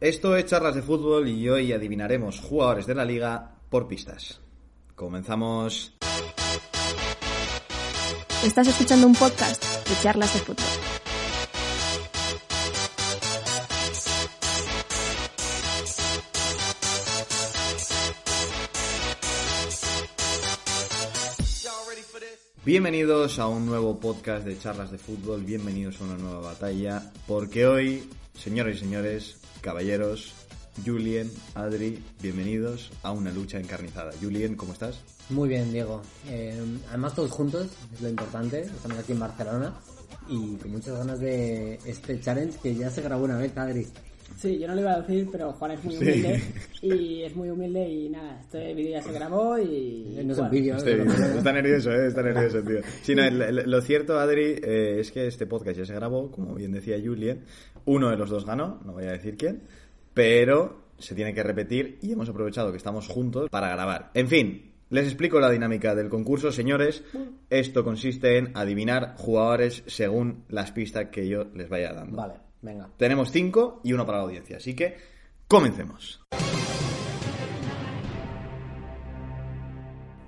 Esto es charlas de fútbol y hoy adivinaremos jugadores de la liga por pistas. Comenzamos. Estás escuchando un podcast de charlas de fútbol. Bienvenidos a un nuevo podcast de charlas de fútbol, bienvenidos a una nueva batalla, porque hoy, señores y señores, caballeros, Julien, Adri, bienvenidos a una lucha encarnizada. Julien, ¿cómo estás? Muy bien, Diego. Eh, además todos juntos, es lo importante. Estamos aquí en Barcelona y con muchas ganas de este challenge que ya se grabó una vez, Adri. Sí, yo no lo iba a decir, pero Juan es muy Sí. humilde y es muy humilde y nada, este vídeo ya se grabó y... No es un vídeo, está nervioso, ¿eh? Está nervioso, tío. Sí, no, lo cierto, Adri, eh, es que este podcast ya se grabó, como bien decía Julien. Uno de los dos ganó, no voy a decir quién, pero se tiene que repetir y hemos aprovechado que estamos juntos para grabar. En fin, les explico la dinámica del concurso, señores. Esto consiste en adivinar jugadores según las pistas que yo les vaya dando. Vale, venga. Tenemos cinco y uno para la audiencia, así que comencemos.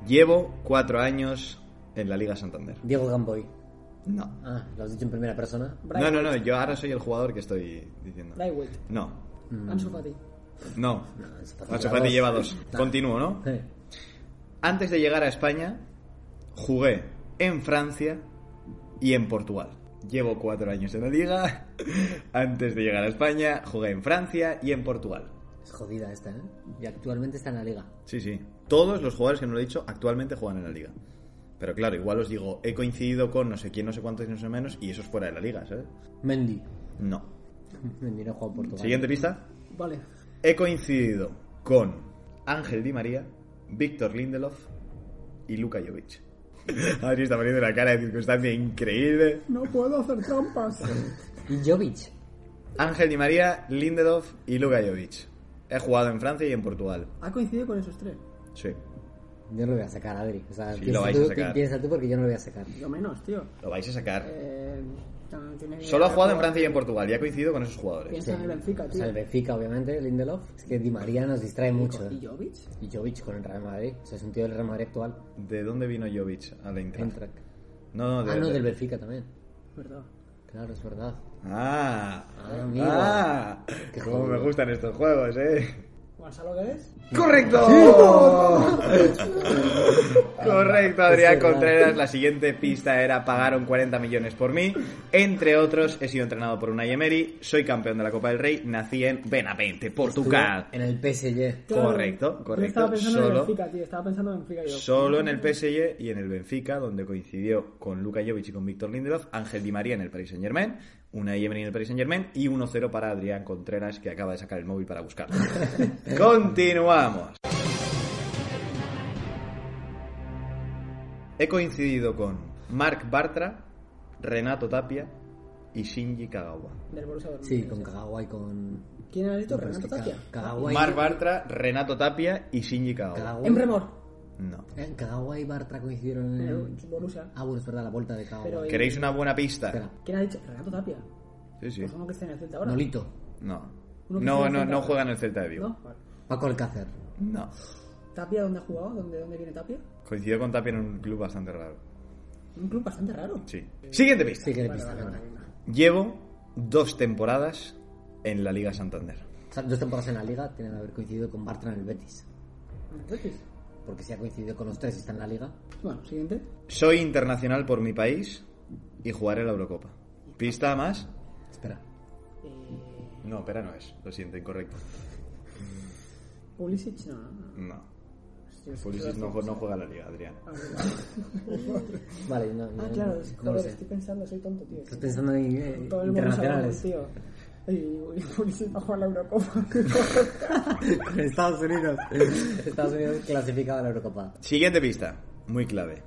Llevo cuatro años en la Liga Santander. Diego Gamboy. No. Ah, lo has dicho en primera persona. No, no, no, yo ahora soy el jugador que estoy diciendo. Braithwaite, No, Ansu Fati. no. Ansu Fati Ansu lleva Fati dos. lleva dos. Ah. Continúo, ¿no? Sí. Antes de llegar a España, jugué en Francia y en Portugal. Llevo cuatro años en la liga. Antes de llegar a España, jugué en Francia y en Portugal. Es jodida esta, ¿eh? Y actualmente está en la liga. Sí, sí. Todos los jugadores que no lo he dicho actualmente juegan en la liga. Pero claro, igual os digo, he coincidido con no sé quién, no sé cuántos y no sé menos, y eso es fuera de la liga, ¿sabes? Mendy. No. Mendy no juega en Portugal. Siguiente pista. Vale. He coincidido con Ángel Di María, Víctor Lindelof y Luka Jovic. Adri está poniendo una cara de circunstancia increíble. No puedo hacer trampas. Y Jovic. Ángel Di María, Lindelof y Luka Jovic. He jugado en Francia y en Portugal. Ha coincidido con esos tres. Sí. Yo no lo voy a sacar, Adri. O sea, Sí, piensa, lo vais tú, a sacar. piensa tú porque yo no lo voy a sacar. Yo menos, tío. Lo vais a sacar. Eh, no, Solo ha jugado en Francia y en Portugal y ha coincidido con esos jugadores. Piensa en el Benfica, O tío. sea, el Benfica, obviamente, Lindelof. Es que Di María nos distrae mucho. ¿Y Jovic? Y Jovic con el Real Madrid. O sea, es un tío del Real Madrid actual. ¿De dónde vino Jovic a la Eintracht? No, no, de, Ah, no, de- del Benfica también. Verdad. Claro, es verdad. Ah, Ah, amigo. ah, Qué jodido. me gustan estos juegos, eh. ¿Gonzalo? ¡Correcto! Correcto, Adrián. Contreras. La siguiente pista era pagaron 40 millones por mí. Entre otros, he sido entrenado por Unai Emery, soy campeón de la Copa del Rey, nací en Benavente, Portugal. En el PSG. Correcto, Yo correcto. estaba pensando en Solo- el Benfica, tío. Estaba pensando en Benfica yo. Solo en el PSG y en el Benfica, donde coincidió con Luka Jovic y con Víctor Lindelof, Ángel Di María en el Paris Saint Germain, Unai Emery en el Paris Saint Germain y 1-0 para Adrián Contreras, que acaba de sacar el móvil para buscarlo. Continuamos. He coincidido con Marc Bartra, Renato Tapia y Shinji Kagawa. Del. Sí, con Kagawa y con... ¿Quién ha dicho? con Renato Tapia. Kagawa y... Marc Bartra, Renato Tapia y Shinji Kagawa. Kagawa... En Remor. No. Eh, Kagawa y Bartra coincidieron En en... el Borussia. Ah, bueno, es verdad, la vuelta de Kagawa. Pero- ¿Queréis una buena pista? Espera, ¿Quién ha dicho? Renato Tapia. Sí, sí. Pues uno que está en el Celta ahora. Nolito. No. Uno que No, juega en no, Celta. no juega en el Celta de Vigo. ¿No? Vale. Paco Alcácer. No. ¿Tapia dónde ha jugado? ¿Dónde, dónde viene Tapia? Coincidió con Tapia en un club bastante raro. Un club bastante raro. Sí. Siguiente pista. Sí, que le Vale, pista, vale, venga. vale, venga. Llevo dos temporadas en la Liga Santander. O sea, dos temporadas en la Liga tienen que haber coincidido con Bartra en el Betis. Betis. Porque si ha coincidido con los tres y está en la Liga... Bueno, siguiente. Soy internacional por mi país y jugaré la Eurocopa. ¿Pista más? Espera. Eh, No, espera, no es. Lo siento, incorrecto. Pulisic, no, no, Pulisic no, no juega la Liga, Adrián. Ah. Vale, no, no, Ah, claro, no, joder, estoy pensando, soy tonto, tío. Estás pensando en eh, Todo el mundo internacionales. tío. Y, y Pulisic va a jugar la Eurocopa. Con Estados Unidos. Estados Unidos clasificado a la Eurocopa. Siguiente pista. Muy clave.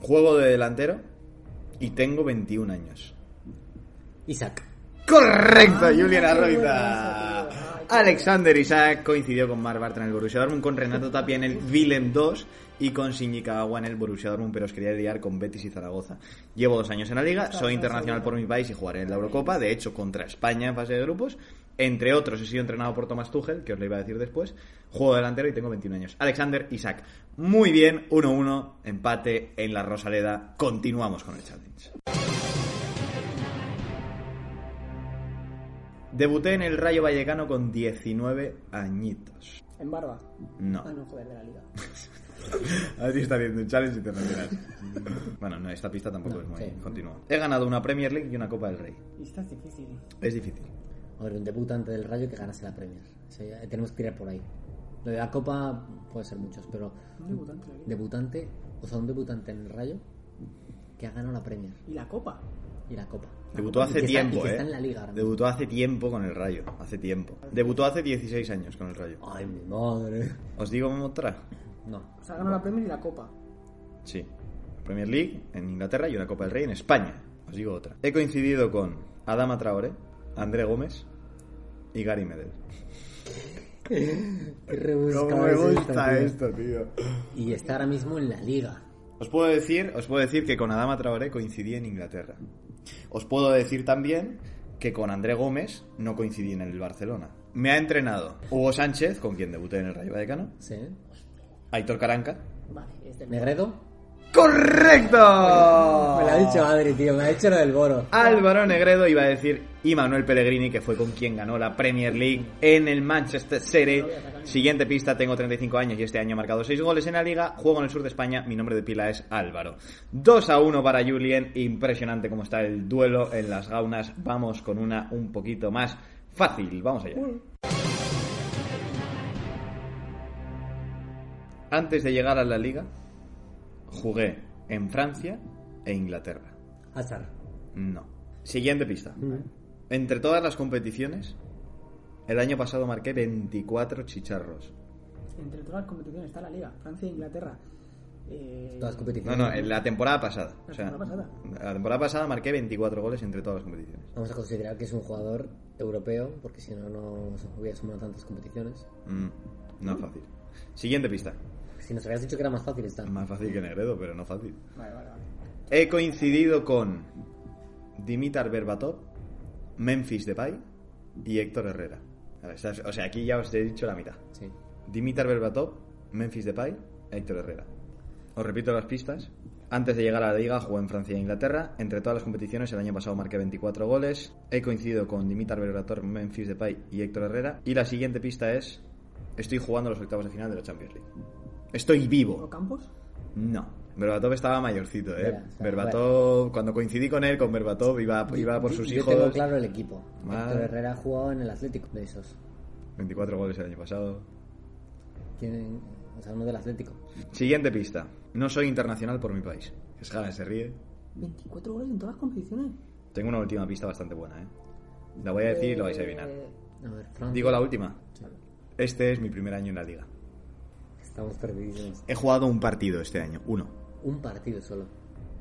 Juego de delantero y tengo 21 años. Isaac. Correcto, Ay, Julian Arroita. Alexander Isaac coincidió con Marc Bartra en el Borussia Dortmund, con Renato Tapia en el Willem 2 y con Shinji Kagawa en el Borussia Dortmund, pero os quería liar con Betis y Zaragoza. Llevo dos años en la liga, soy internacional por mi país y jugaré en la Eurocopa, de hecho contra España en fase de grupos, Entre otros, he sido entrenado por Thomas Tuchel, que os lo iba a decir después. Juego delantero y tengo 21 años. Alexander Isaac. Muy bien, 1-1, empate en la Rosaleda. Continuamos con el challenge. Debuté en el Rayo Vallecano con 19 añitos. ¿En barba? No. Ah, no, joder, de la liga. A ver si está haciendo un challenge internacional. bueno, no, esta pista tampoco No, es muy sí. continua. He ganado una Premier League y una Copa del Rey. Y esta es difícil. Es difícil. A ver, un debutante del Rayo que ganase la Premier. O sea, ya tenemos que tirar por ahí. Lo de la Copa puede ser muchos, pero Un debutante debutante, o sea, un debutante en el Rayo que ha ganado la Premier ¿Y la copa? Y la Copa. Debutó Y hace está- tiempo, ¿eh? está en la liga ahora mismo. Debutó hace tiempo con el Rayo. Hace tiempo. Debutó hace 16 años con el Rayo. Ay, mi madre. ¿Os digo otra? No. O sea, ganó la Premier y la copa. Sí. Premier League en Inglaterra y una Copa del Rey en España. Os digo otra. He coincidido con Adama Traoré, André Gómez y Gary Medel. Qué rebuscado ¿Cómo me gusta esto, tío. Y está ahora mismo en la liga. Os puedo decir, os puedo decir que con Adama Traoré coincidí en Inglaterra. Os puedo decir también que con André Gómez no coincidí en el Barcelona. Me ha entrenado Hugo Sánchez, con quien debuté en el Rayo Vallecano, Sí. Aitor Caranca. Vale, es del ¿Negredo? ¡Correcto! Ha tío. Me ha dicho lo del Boro. Álvaro Negredo iba a decir y Manuel Pellegrini, que fue con quien ganó la Premier League en el Manchester City. Siguiente pista, tengo 35 años y este año he marcado 6 goles en la liga. Juego en el sur de España, mi nombre de pila es Álvaro. 2 a 1 para Julien, impresionante cómo está el duelo en las gaunas. Vamos con una un poquito más fácil, vamos allá. Antes de llegar a la liga, jugué en Francia e Inglaterra. Hazard. No. Siguiente pista. Entre todas las competiciones, el año pasado marqué 24 chicharros. Entre todas las competiciones está la liga. Francia e Inglaterra. Eh, Todas las No, competiciones. no, en la temporada pasada. La O sea, temporada La temporada pasada marqué 24 goles entre todas las competiciones. Vamos a considerar que es un jugador europeo, porque si no, no hubiera sumado tantas competiciones. Mm, no es fácil. Siguiente pista. Si nos habías dicho que era más fácil, está. Más fácil que Negredo, pero no fácil. Vale, vale, vale. He coincidido con Dimitar Berbatov, Memphis Depay y Héctor Herrera. O sea, aquí ya os he dicho la mitad. Sí. Dimitar Berbatov, Memphis Depay, Héctor Herrera. Os repito las pistas. Antes de llegar a la liga jugué en Francia e Inglaterra. Entre todas las competiciones el año pasado marqué 24 goles. He coincidido con Dimitar Berbatov, Memphis Depay y Héctor Herrera. Y la siguiente pista es estoy jugando los octavos de final de la Champions League. Estoy ¿O vivo. Campos? No. Berbatov estaba mayorcito, ¿eh? Mira, o sea, Berbatov, cuando coincidí con él, con Berbatov, iba, iba por sus Yo hijos. tengo claro el equipo. Vale. Héctor Herrera ha jugado en el Atlético de esos. 24 goles el año pasado. Tienen, o sea, uno del Atlético. Siguiente pista. No soy internacional por mi país. Esjala se ríe. 24 goles en todas las competiciones. Tengo una última pista bastante buena, ¿eh? La voy a decir y lo vais a adivinar. A ver. Digo la última. Sí. Este es mi primer año en la liga. Estamos perdidos. He jugado un partido este año, uno. Un partido solo.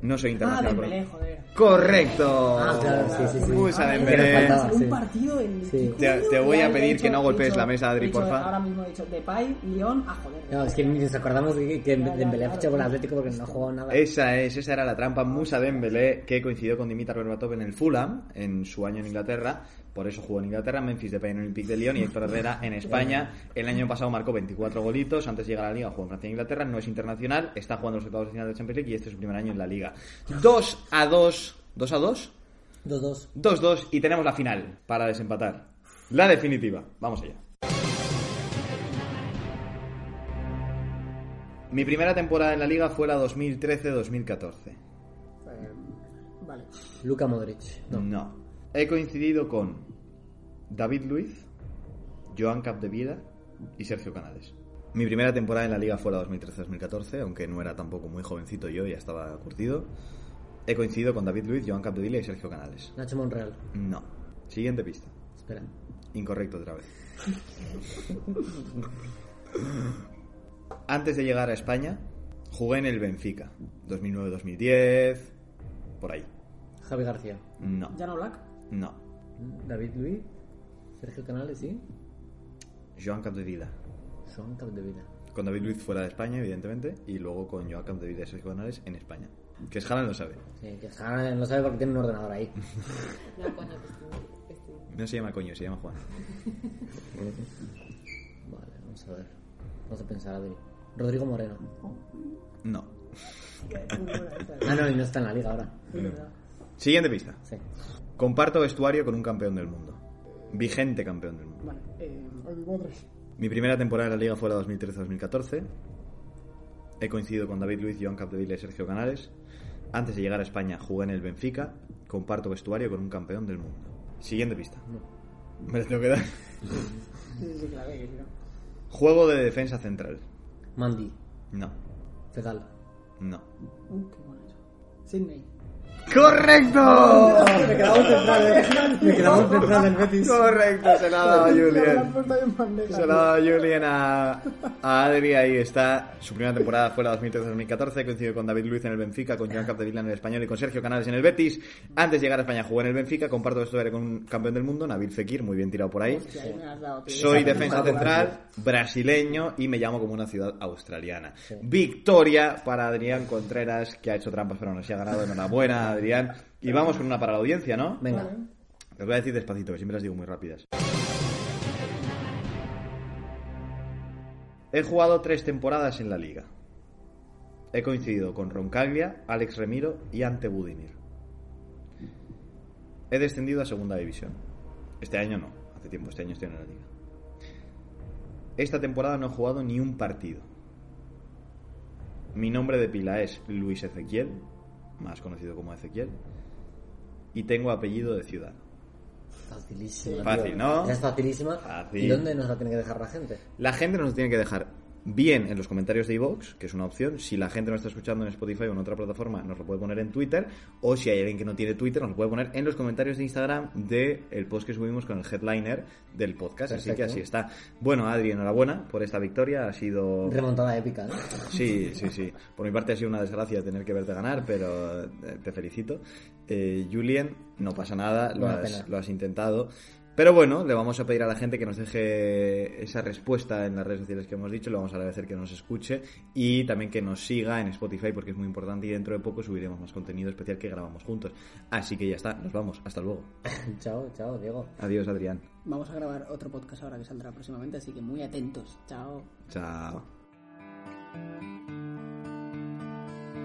No soy Ah, internacional. Dembélé, joder. ¡Correcto! Ah, claro, sí, sí, sí. Musa Ah, Dembélé. Un sí. partido en... Sí. ¿qué Te- te voy a pedir que no golpees la mesa, Adri, dicho- porfa. Ahora mismo he dicho Depay, Lyon, ah, joder. No, es que ni nos acordamos de que Dembélé ha claro, fichado con. Atlético porque no ha jugado nada. Esa es, esa era la trampa. Musa Dembélé, que coincidió con Dimitar Berbatov en el Fulham, en su año en Inglaterra. Por eso jugó en Inglaterra, Memphis Depay en Olympique de Lyon y Héctor Herrera en España. El año pasado marcó 24 golitos. Antes de llegar a la liga jugó en Francia e Inglaterra. No es internacional. Está jugando los octavos de final de Champions League y este es su primer año en la liga. 2 a 2. ¿2 a 2? 2-2. 2-2 y tenemos la final para desempatar. La definitiva. Vamos allá. Mi primera temporada en la liga fue la 2013-2014. Eh, vale. Luka Modric. No. No. He coincidido con David Luiz, Joan Capdevila y Sergio Canales. Mi primera temporada en la liga fue la 2013-2014, aunque no era tampoco muy jovencito yo, ya estaba curtido. He coincidido con David Luiz, Joan Capdevila y Sergio Canales. Nacho Monreal. No. Siguiente pista. Espera. Incorrecto otra vez. Antes de llegar a España, jugué en el Benfica. 2009-2010. Por ahí. Javi García. No. ¿Jano Black? No. David Luiz. Sergio Canales, sí. Joan Capdevila. Son Capdevila. Con David Luiz fuera de España, evidentemente. Y luego con Joan Capdevila y Sergio Canales en España. Que es Haaland lo sabe. Sí, que Haaland no sabe porque tiene un ordenador ahí. No, coño, que estoy- que estoy- No se llama coño, se llama Juan. Vale, vamos a ver. Vamos a pensar, Adri. Rodrigo Moreno. No. Ah, no, y no está en la liga ahora. Siguiente pista. Sí. Comparto vestuario con un campeón del mundo. Vigente campeón del mundo. Vale, eh, Mi primera temporada en la liga fue la 2013-2014. He coincidido con David Luiz, Joan Capdevila y Sergio Canales. Antes de llegar a España jugué en el Benfica. Comparto vestuario con un campeón del mundo. Siguiente pista. Me la tengo que dar. sí, sí, claro, que sí, ¿no? Juego de defensa central. Mandy. No. Fedal. No. Uh, qué bueno. Sydney. ¡Correcto! Me quedaba un central, eh. Me quedaba un central del Betis. Correcto, se la ha dado Julian. Se la ha dado Julian a, a Adri, ahí está. Su primera temporada fue la 2013-2014, coincidió con David Luiz en el Benfica, con Joan Capdevila en el Español y con Sergio Canales en el Betis. Antes de llegar a España jugó en el Benfica, comparto vestuario con un campeón del mundo, Nabil Fekir, muy bien tirado por ahí. Soy defensa central, brasileño y me llamo como una ciudad australiana. Victoria para Adrián Contreras, que ha hecho trampas pero no se ha ganado. Enhorabuena, Adrián. Y vamos con una para la audiencia, ¿no? Venga. Os voy a decir despacito, que siempre las digo muy rápidas. He jugado tres temporadas en la liga. He coincidido con Roncaglia, Alex Remiro y Ante Budimir. He descendido a segunda división. Este año no, hace tiempo, este año estoy en la liga. Esta temporada no he jugado ni un partido. Mi nombre de pila es Luis Ezequiel, más conocido como Ezequiel, y tengo apellido de ciudad. Facilísima. Fácil, tío. ¿no? Es facilísima. Fácil. ¿Y dónde nos la tiene que dejar la gente? La gente nos tiene que dejar bien en los comentarios de iVoox, que es una opción. Si la gente nos está escuchando en Spotify o en otra plataforma, nos lo puede poner en Twitter. O si hay alguien que no tiene Twitter, nos lo puede poner en los comentarios de Instagram del post que subimos con el headliner del podcast. Así que así está. Bueno, Adri, enhorabuena por esta victoria. Ha sido... Remontada épica, ¿no? Sí, sí, sí. Por mi parte ha sido una desgracia tener que verte ganar, pero eh, te felicito. Eh, Julien, no pasa nada, has, lo has intentado. Pero bueno, le vamos a pedir a la gente que nos deje esa respuesta en las redes sociales que hemos dicho, le vamos a agradecer que nos escuche y también que nos siga en Spotify porque es muy importante y dentro de poco subiremos más contenido especial que grabamos juntos. Así que ya está, nos vamos, hasta luego. chao, chao, Diego. Adiós Adrián. Vamos a grabar otro podcast ahora que saldrá próximamente, así que muy atentos. Chao. Chao.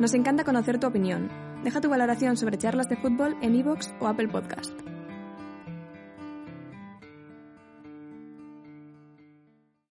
Nos encanta conocer tu opinión. Deja tu valoración sobre charlas de fútbol en iVoox o Apple Podcast.